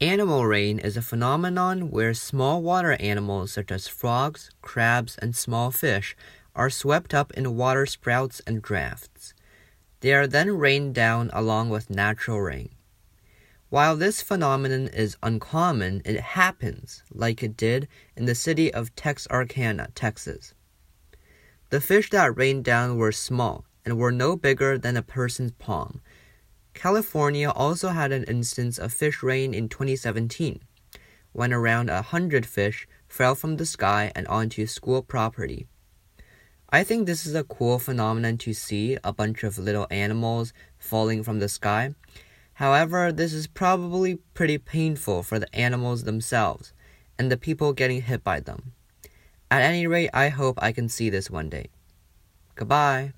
Animal rain is a phenomenon where small water animals such as frogs, crabs, and small fish are swept up in water spouts and drafts. They are then rained down along with natural rain. While this phenomenon is uncommon, it happens, like it did in the city of Texarkana, Texas. The fish that rained down were small and were no bigger than a person's palm. California also had an instance of fish rain in 2017, when around a hundred fish fell from the sky and onto school property. I think this is a cool phenomenon to see a bunch of little animals falling from the sky. However, this is probably pretty painful for the animals themselves and the people getting hit by them. At any rate, I hope I can see this one day. Goodbye.